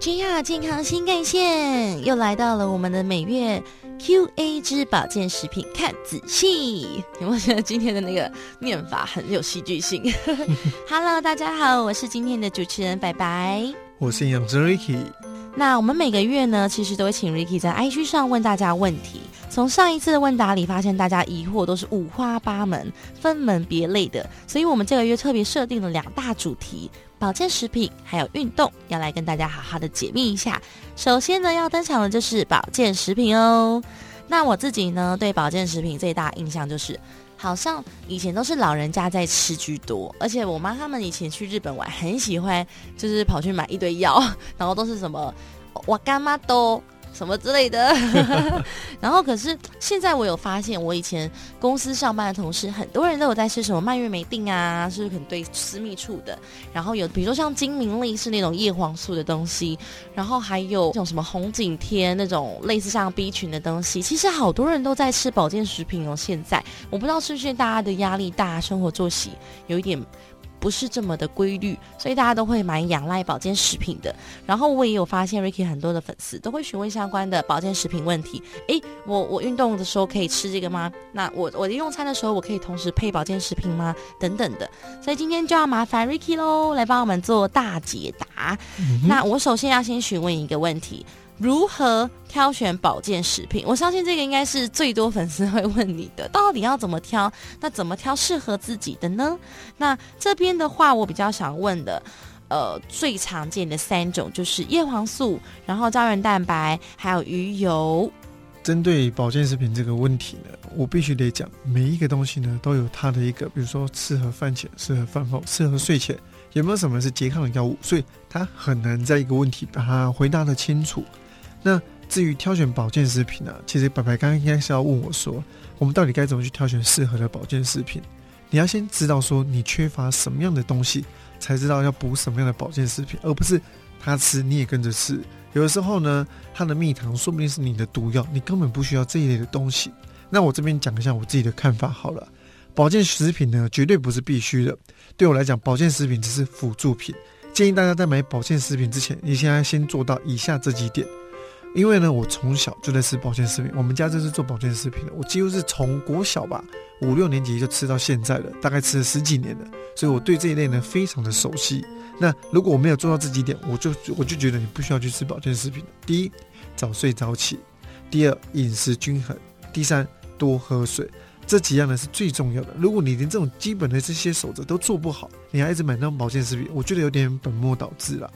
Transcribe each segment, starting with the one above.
JR 健康新干线又来到了我们的每月 QA 之保健食品，看仔细。有没有觉得今天的那个念法很有戏剧性？Hello，大家好，我是今天的主持人白白，我是营养师 Ricky。那我们每个月呢，其实都会请 Ricky 在 IG 上问大家问题。从上一次的问答里，发现大家疑惑都是五花八门、分门别类的，所以我们这个月特别设定了两大主题：保健食品还有运动，要来跟大家好好的解密一下。首先呢，要登场的就是保健食品哦。那我自己呢，对保健食品最大印象就是，好像以前都是老人家在吃居多，而且我妈他们以前去日本玩，很喜欢就是跑去买一堆药，然后都是什么我干妈都。什么之类的，然后可是现在我有发现，我以前公司上班的同事，很多人都有在吃什么蔓越莓定啊，是可能对私密处的。然后有比如说像金明利是那种叶黄素的东西，然后还有那种什么红景天那种类似像 B 群的东西。其实好多人都在吃保健食品哦。现在我不知道是不是大家的压力大，生活作息有一点。不是这么的规律，所以大家都会蛮仰赖保健食品的。然后我也有发现，Ricky 很多的粉丝都会询问相关的保健食品问题。诶，我我运动的时候可以吃这个吗？那我我用餐的时候我可以同时配保健食品吗？等等的。所以今天就要麻烦 Ricky 喽，来帮我们做大解答。那我首先要先询问一个问题。如何挑选保健食品？我相信这个应该是最多粉丝会问你的，到底要怎么挑？那怎么挑适合自己的呢？那这边的话，我比较想问的，呃，最常见的三种就是叶黄素，然后胶原蛋白，还有鱼油。针对保健食品这个问题呢，我必须得讲，每一个东西呢都有它的一个，比如说适合饭前、适合饭后、适合睡前，有没有什么是拮抗的药物？所以它很难在一个问题把它回答的清楚。那至于挑选保健食品呢？其实白白刚刚应该是要问我说，我们到底该怎么去挑选适合的保健食品？你要先知道说你缺乏什么样的东西，才知道要补什么样的保健食品，而不是他吃你也跟着吃。有的时候呢，他的蜜糖说不定是你的毒药，你根本不需要这一类的东西。那我这边讲一下我自己的看法好了。保健食品呢，绝对不是必须的。对我来讲，保健食品只是辅助品。建议大家在买保健食品之前，你现在先做到以下这几点。因为呢，我从小就在吃保健食品，我们家就是做保健食品的。我几乎是从国小吧，五六年级就吃到现在了，大概吃了十几年了，所以我对这一类呢非常的熟悉。那如果我没有做到这几点，我就我就觉得你不需要去吃保健食品第一，早睡早起；第二，饮食均衡；第三，多喝水。这几样呢是最重要的。如果你连这种基本的这些守则都做不好，你还一直买那种保健食品，我觉得有点本末倒置了。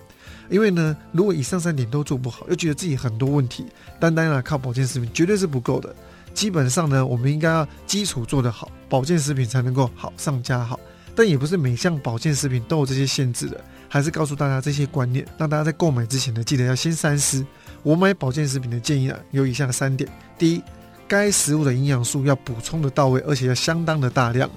因为呢，如果以上三点都做不好，又觉得自己很多问题，单单啊靠保健食品绝对是不够的。基本上呢，我们应该要基础做得好，保健食品才能够好上加好。但也不是每项保健食品都有这些限制的，还是告诉大家这些观念，让大家在购买之前呢，记得要先三思。我买保健食品的建议呢，有以下三点：第一，该食物的营养素要补充的到位，而且要相当的大量；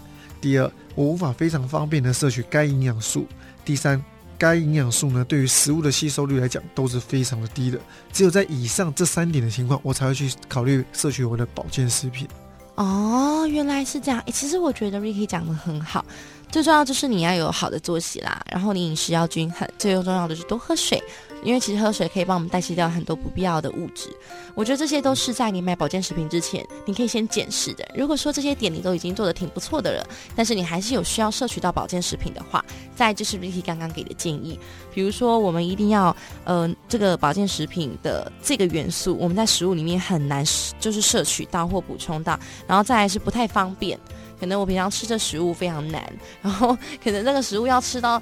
第二，我无法非常方便的摄取该营养素；第三。该营养素呢，对于食物的吸收率来讲都是非常的低的。只有在以上这三点的情况，我才会去考虑摄取我的保健食品。哦，原来是这样。其实我觉得 Ricky 讲的很好，最重要就是你要有好的作息啦，然后你饮食要均衡，最重要的是多喝水。因为其实喝水可以帮我们代谢掉很多不必要的物质，我觉得这些都是在你买保健食品之前，你可以先检视的。如果说这些点你都已经做的挺不错的了，但是你还是有需要摄取到保健食品的话，再就是 Vicky 刚刚给的建议，比如说我们一定要，呃，这个保健食品的这个元素，我们在食物里面很难就是摄取到或补充到，然后再来是不太方便，可能我平常吃这食物非常难，然后可能那个食物要吃到。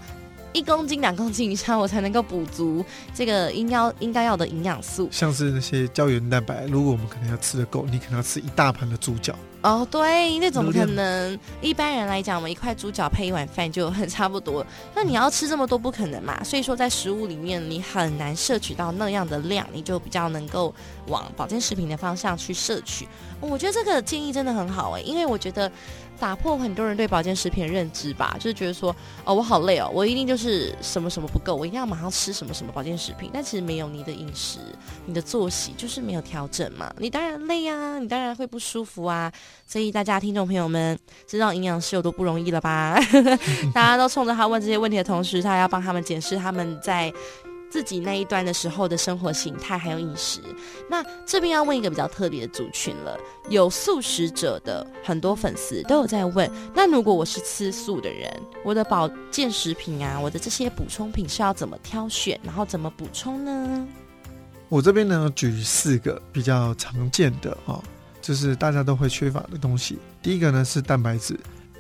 一公斤、两公斤以上，我才能够补足这个应要应该要的营养素。像是那些胶原蛋白，如果我们可能要吃的够，你可能要吃一大盘的猪脚。哦，对，那怎么可能一般人来讲，我们一块猪脚配一碗饭就很差不多。那你要吃这么多，不可能嘛？所以说，在食物里面，你很难摄取到那样的量，你就比较能够往保健食品的方向去摄取。我觉得这个建议真的很好哎，因为我觉得。打破很多人对保健食品的认知吧，就是觉得说，哦，我好累哦，我一定就是什么什么不够，我一定要马上吃什么什么保健食品。但其实没有，你的饮食、你的作息就是没有调整嘛，你当然累啊，你当然会不舒服啊。所以大家听众朋友们，知道营养师有多不容易了吧？大家都冲着他问这些问题的同时，他还要帮他们检视他们在。自己那一段的时候的生活形态还有饮食。那这边要问一个比较特别的族群了，有素食者的很多粉丝都有在问，那如果我是吃素的人，我的保健食品啊，我的这些补充品是要怎么挑选，然后怎么补充呢？我这边呢举四个比较常见的啊，就是大家都会缺乏的东西。第一个呢是蛋白质，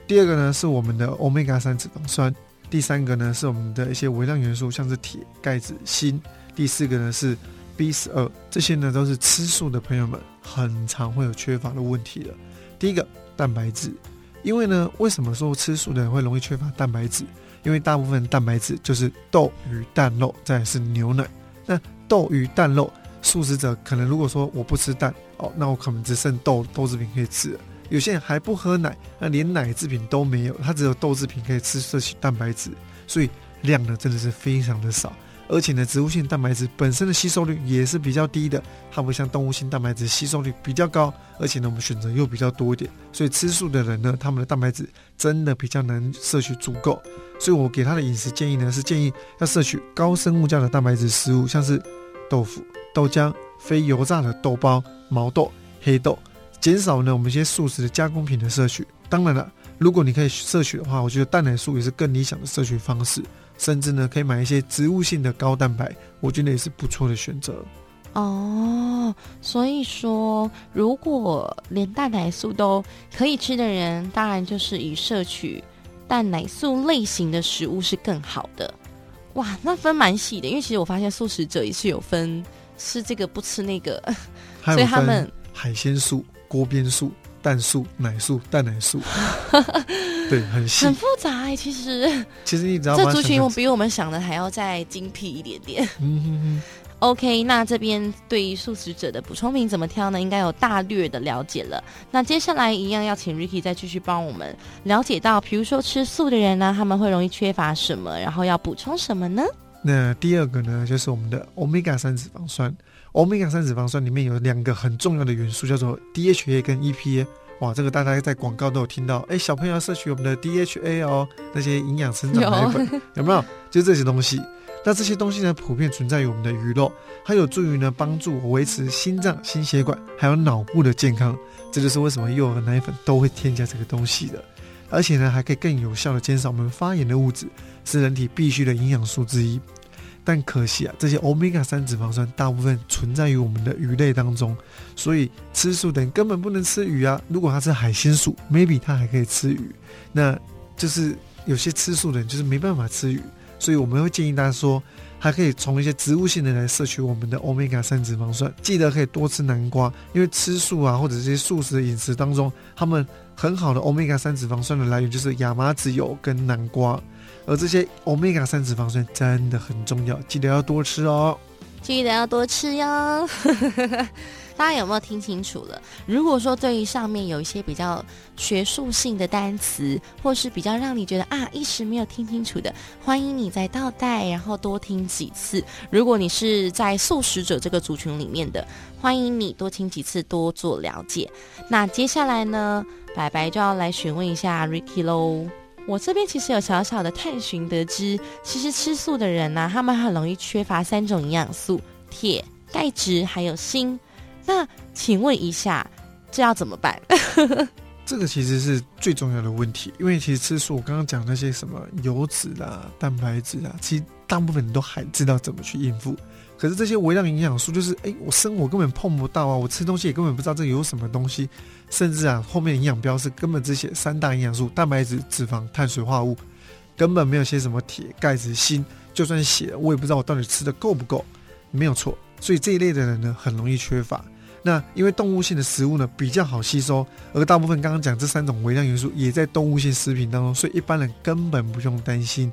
第二个呢是我们的欧米伽三脂肪酸。第三个呢是我们的一些微量元素，像是铁、钙、质、锌。第四个呢是 B 十二，这些呢都是吃素的朋友们很常会有缺乏的问题的。第一个蛋白质，因为呢，为什么说吃素的人会容易缺乏蛋白质？因为大部分蛋白质就是豆、鱼、蛋、肉，再是牛奶。那豆、鱼、蛋、肉，素食者可能如果说我不吃蛋，哦，那我可能只剩豆豆制品可以吃了。有些人还不喝奶，那连奶制品都没有，他只有豆制品可以吃摄取蛋白质，所以量呢真的是非常的少，而且呢植物性蛋白质本身的吸收率也是比较低的，它不像动物性蛋白质吸收率比较高，而且呢我们选择又比较多一点，所以吃素的人呢他们的蛋白质真的比较难摄取足够，所以我给他的饮食建议呢是建议要摄取高生物价的蛋白质食物，像是豆腐、豆浆、非油炸的豆包、毛豆、黑豆。减少呢我们一些素食的加工品的摄取。当然了，如果你可以摄取的话，我觉得蛋奶素也是更理想的摄取方式。甚至呢，可以买一些植物性的高蛋白，我觉得也是不错的选择。哦，所以说，如果连蛋奶素都可以吃的人，当然就是以摄取蛋奶素类型的食物是更好的。哇，那分蛮细的，因为其实我发现素食者也是有分吃这个不吃那个，所以他们海鲜素。锅边素、蛋素、奶素、蛋奶素，对，很细，很复杂哎。其实，其实你知道，这族群比我们想的还要再精辟一点点。嗯哼哼。OK，那这边对于素食者的补充品怎么挑呢？应该有大略的了解了。那接下来一样要请 Ricky 再继续帮我们了解到，比如说吃素的人呢，他们会容易缺乏什么，然后要补充什么呢？那第二个呢，就是我们的 Omega 三脂肪酸。欧米伽三脂肪酸里面有两个很重要的元素，叫做 DHA 跟 EPA。哇，这个大家在广告都有听到。哎，小朋友要摄取我们的 DHA 哦，那些营养生长奶粉有没有？就这些东西。那这些东西呢，普遍存在于我们的鱼肉，它有助于呢帮助维持心脏、心血管还有脑部的健康。这就是为什么幼儿奶粉都会添加这个东西的。而且呢，还可以更有效的减少我们发炎的物质，是人体必需的营养素之一。但可惜啊，这些欧米伽三脂肪酸大部分存在于我们的鱼类当中，所以吃素的人根本不能吃鱼啊。如果他是海鲜素，maybe 他还可以吃鱼。那就是有些吃素的人就是没办法吃鱼，所以我们会建议大家说，还可以从一些植物性的来摄取我们的欧米伽三脂肪酸。记得可以多吃南瓜，因为吃素啊或者这些素食的饮食当中，他们很好的欧米伽三脂肪酸的来源就是亚麻籽油跟南瓜。而这些欧米伽三脂肪酸真的很重要，记得要多吃哦。记得要多吃哟。大家有没有听清楚了？如果说对于上面有一些比较学术性的单词，或是比较让你觉得啊一时没有听清楚的，欢迎你再倒带，然后多听几次。如果你是在素食者这个族群里面的，欢迎你多听几次，多做了解。那接下来呢，白白就要来询问一下 Ricky 喽。我这边其实有小小的探寻得知，其实吃素的人呢，他们很容易缺乏三种营养素：铁、钙质还有锌。那请问一下，这要怎么办？这个其实是最重要的问题，因为其实吃素，我刚刚讲那些什么油脂啦、蛋白质啊，其实大部分人都还知道怎么去应付。可是这些微量营养素，就是哎，我生活根本碰不到啊，我吃东西也根本不知道这有什么东西。甚至啊，后面营养标示根本只写三大营养素：蛋白质、脂肪、碳水化合物，根本没有写什么铁、钙质、锌。就算写，我也不知道我到底吃的够不够。没有错，所以这一类的人呢，很容易缺乏。那因为动物性的食物呢比较好吸收，而大部分刚刚讲这三种微量元素也在动物性食品当中，所以一般人根本不用担心。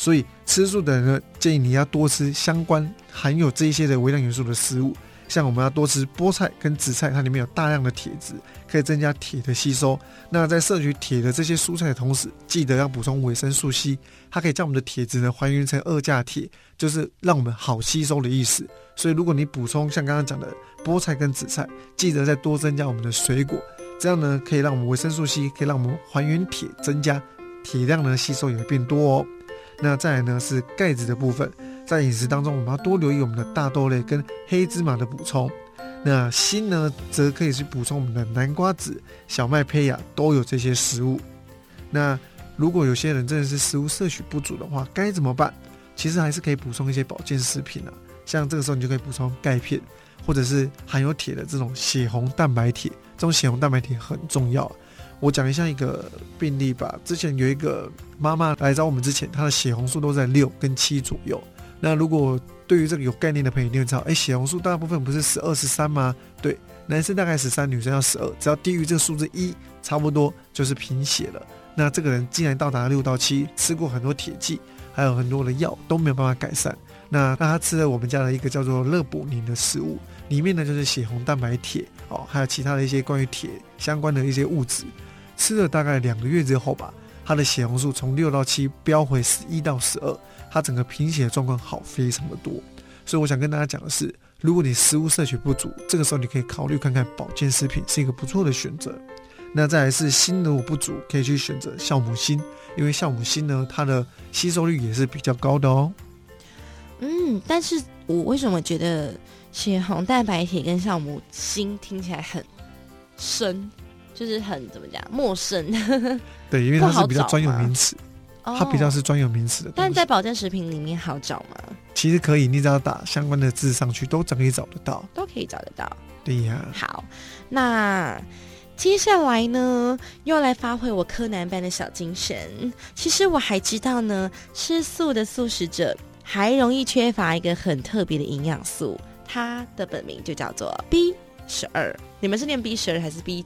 所以吃素的人呢，建议你要多吃相关含有这一些的微量元素的食物。像我们要多吃菠菜跟紫菜，它里面有大量的铁质，可以增加铁的吸收。那在摄取铁的这些蔬菜的同时，记得要补充维生素 C，它可以将我们的铁质呢还原成二价铁，就是让我们好吸收的意思。所以如果你补充像刚刚讲的菠菜跟紫菜，记得再多增加我们的水果，这样呢可以让我们维生素 C 可以让我们还原铁，增加铁量呢吸收也会变多哦。那再来呢是钙质的部分。在饮食当中，我们要多留意我们的大豆类跟黑芝麻的补充。那锌呢，则可以去补充我们的南瓜子、小麦胚芽都有这些食物。那如果有些人真的是食物摄取不足的话，该怎么办？其实还是可以补充一些保健食品啊，像这个时候你就可以补充钙片，或者是含有铁的这种血红蛋白铁。这种血红蛋白铁很重要。我讲一下一个病例吧。之前有一个妈妈来找我们之前，她的血红素都在六跟七左右。那如果对于这个有概念的朋友，你会知道，哎，血红素大部分不是十二十三吗？对，男生大概十三，女生要十二，只要低于这个数字一，差不多就是贫血了。那这个人既然到达六到七，吃过很多铁剂，还有很多的药都没有办法改善。那那他吃了我们家的一个叫做乐补宁的食物，里面呢就是血红蛋白铁哦，还有其他的一些关于铁相关的一些物质。吃了大概两个月之后吧，他的血红素从六到七飙回十一到十二，他整个贫血状况好非常的多。所以我想跟大家讲的是，如果你食物摄取不足，这个时候你可以考虑看看保健食品是一个不错的选择。那再来是锌如果不足，可以去选择酵母锌，因为酵母锌呢，它的吸收率也是比较高的哦。嗯，但是我为什么觉得血红蛋白铁跟酵母锌听起来很深，就是很怎么讲陌生？对，因为它是比较专有名词，它比较是专有名词的。但在保健食品里面好找吗？其实可以，你只要打相关的字上去，都可以找得到，都可以找得到。对呀。好，那。接下来呢，又来发挥我柯南般的小精神。其实我还知道呢，吃素的素食者还容易缺乏一个很特别的营养素，它的本名就叫做 B 十二。你们是念 B 十二还是 B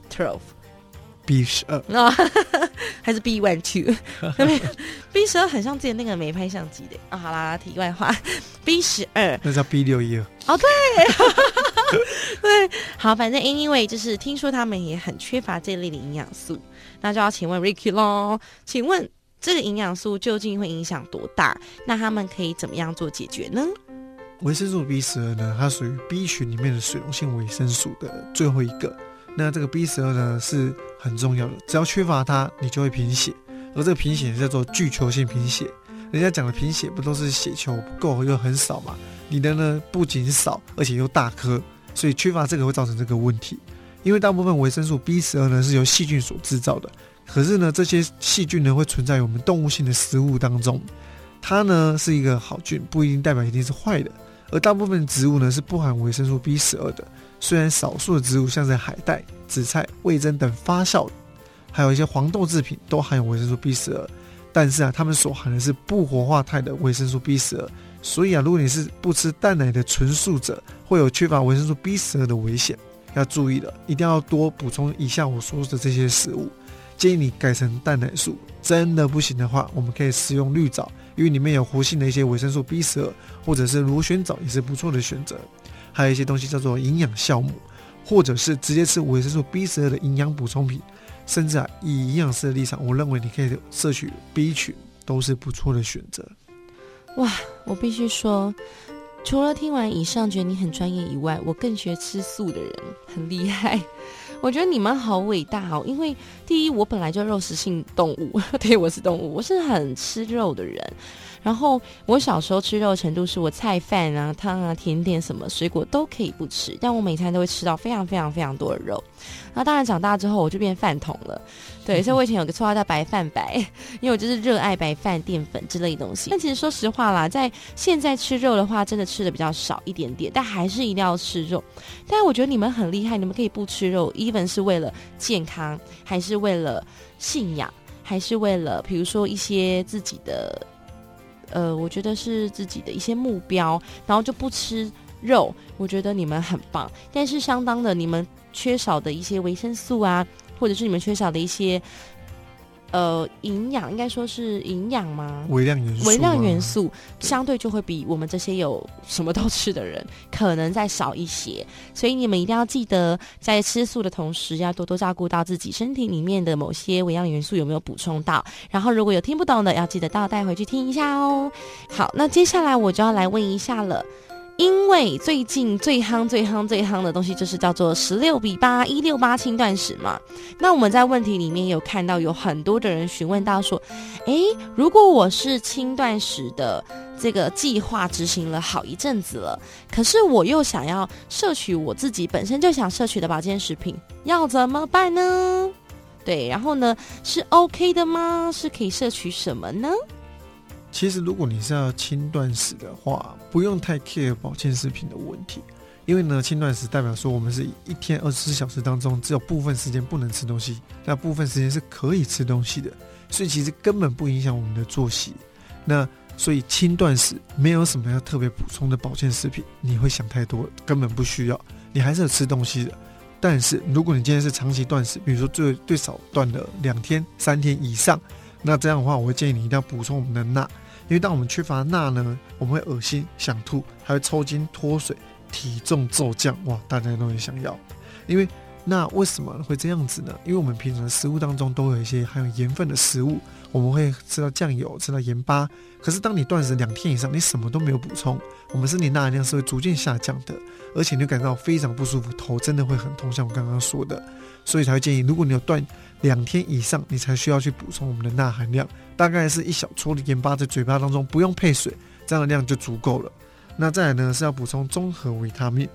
twelve？B 十二啊，还是 B one two？B 十二很像之前那个没拍相机的啊。好啦，题外话，B 十二那叫 B 六一二。哦，对。对，好，反正 anyway 就是听说他们也很缺乏这类的营养素，那就要请问 Ricky 喽，请问这个营养素究竟会影响多大？那他们可以怎么样做解决呢？维生素 B 十二呢，它属于 B 群里面的水溶性维生素的最后一个。那这个 B 十二呢是很重要的，只要缺乏它，你就会贫血，而这个贫血叫做巨球性贫血。人家讲的贫血不都是血球不够又很少嘛？你的呢不仅少，而且又大颗。所以缺乏这个会造成这个问题，因为大部分维生素 B 十二呢是由细菌所制造的，可是呢这些细菌呢会存在于我们动物性的食物当中，它呢是一个好菌，不一定代表一定是坏的。而大部分植物呢是不含维生素 B 十二的，虽然少数的植物像是海带、紫菜、味增等发酵，还有一些黄豆制品都含有维生素 B 十二，但是啊它们所含的是不活化态的维生素 B 十二。所以啊，如果你是不吃蛋奶的纯素者，会有缺乏维生素 B 十二的危险，要注意了，一定要多补充以下我说的这些食物。建议你改成蛋奶素，真的不行的话，我们可以食用绿藻，因为里面有活性的一些维生素 B 十二，或者是螺旋藻也是不错的选择。还有一些东西叫做营养酵母，或者是直接吃维生素 B 十二的营养补充品，甚至啊，以营养师的立场，我认为你可以摄取 B 群，都是不错的选择。哇，我必须说，除了听完以上觉得你很专业以外，我更学吃素的人很厉害。我觉得你们好伟大哦，因为第一，我本来就肉食性动物，对我是动物，我是很吃肉的人。然后我小时候吃肉的程度是我菜饭啊、汤啊、甜点什么水果都可以不吃，但我每餐都会吃到非常非常非常多的肉。那当然长大之后我就变饭桶了，对，所以我以前有个绰号叫白饭白，因为我就是热爱白饭、淀粉之类的东西。但其实说实话啦，在现在吃肉的话，真的吃的比较少一点点，但还是一定要吃肉。但是我觉得你们很厉害，你们可以不吃肉，even 是为了健康，还是为了信仰，还是为了比如说一些自己的。呃，我觉得是自己的一些目标，然后就不吃肉。我觉得你们很棒，但是相当的，你们缺少的一些维生素啊，或者是你们缺少的一些。呃，营养应该说是营养吗？微量元素，微量元素相对就会比我们这些有什么都吃的人可能再少一些，所以你们一定要记得，在吃素的同时，要多多照顾到自己身体里面的某些微量元素有没有补充到。然后如果有听不懂的，要记得倒带回去听一下哦。好，那接下来我就要来问一下了。因为最近最夯、最夯、最夯的东西就是叫做十六比八一六八轻断食嘛。那我们在问题里面有看到有很多的人询问到说，诶，如果我是轻断食的这个计划执行了好一阵子了，可是我又想要摄取我自己本身就想摄取的保健食品，要怎么办呢？对，然后呢是 OK 的吗？是可以摄取什么呢？其实，如果你是要轻断食的话，不用太 care 保健食品的问题，因为呢，轻断食代表说我们是一天二十四小时当中只有部分时间不能吃东西，那部分时间是可以吃东西的，所以其实根本不影响我们的作息。那所以轻断食没有什么要特别补充的保健食品，你会想太多，根本不需要，你还是有吃东西的。但是如果你今天是长期断食，比如说最最少断了两天、三天以上，那这样的话，我会建议你一定要补充我们的钠。因为当我们缺乏钠呢，我们会恶心、想吐，还会抽筋、脱水、体重骤降。哇，大家都很想要。因为那为什么会这样子呢？因为我们平常的食物当中都有一些含有盐分的食物，我们会吃到酱油、吃到盐巴。可是当你断食两天以上，你什么都没有补充，我们身体钠含量是会逐渐下降的，而且你会感到非常不舒服，头真的会很痛，像我刚刚说的。所以才会建议，如果你有断两天以上，你才需要去补充我们的钠含量。大概是一小撮的盐巴在嘴巴当中，不用配水，这样的量就足够了。那再来呢是要补充综合维他命，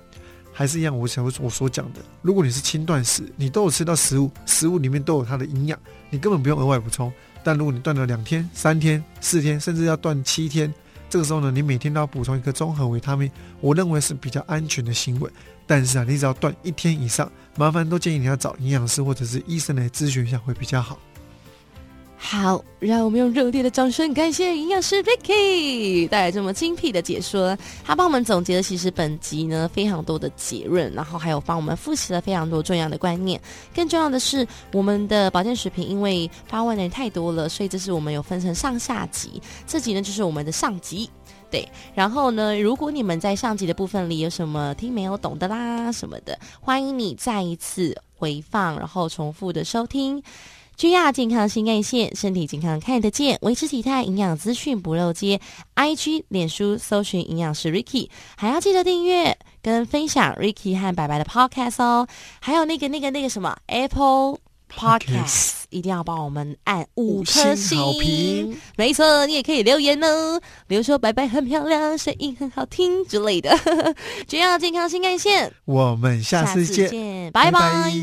还是一样，我想我所讲的，如果你是轻断食，你都有吃到食物，食物里面都有它的营养，你根本不用额外补充。但如果你断了两天、三天、四天，甚至要断七天，这个时候呢，你每天都要补充一个综合维他命，我认为是比较安全的行为。但是啊，你只要断一天以上，麻烦都建议你要找营养师或者是医生来咨询一下会比较好。好，让我们用热烈的掌声感谢营养师 Vicky 带来这么精辟的解说。他帮我们总结了其实本集呢非常多的结论，然后还有帮我们复习了非常多重要的观念。更重要的是，我们的保健食品因为发问的人太多了，所以这是我们有分成上下集。这集呢就是我们的上集，对。然后呢，如果你们在上集的部分里有什么听没有懂的啦什么的，欢迎你再一次回放，然后重复的收听。居亚健康新干线，身体健康看得见，维持体态，营养资讯不漏接。IG、脸书搜寻营养师 Ricky，还要记得订阅跟分享 Ricky 和白白的 Podcast 哦。还有那个、那个、那个什么 Apple Podcast，一定要帮我们按五颗星。没错，你也可以留言哦，比如说白白很漂亮，声音很好听之类的。居亚健康新干线，我们下次见，拜拜。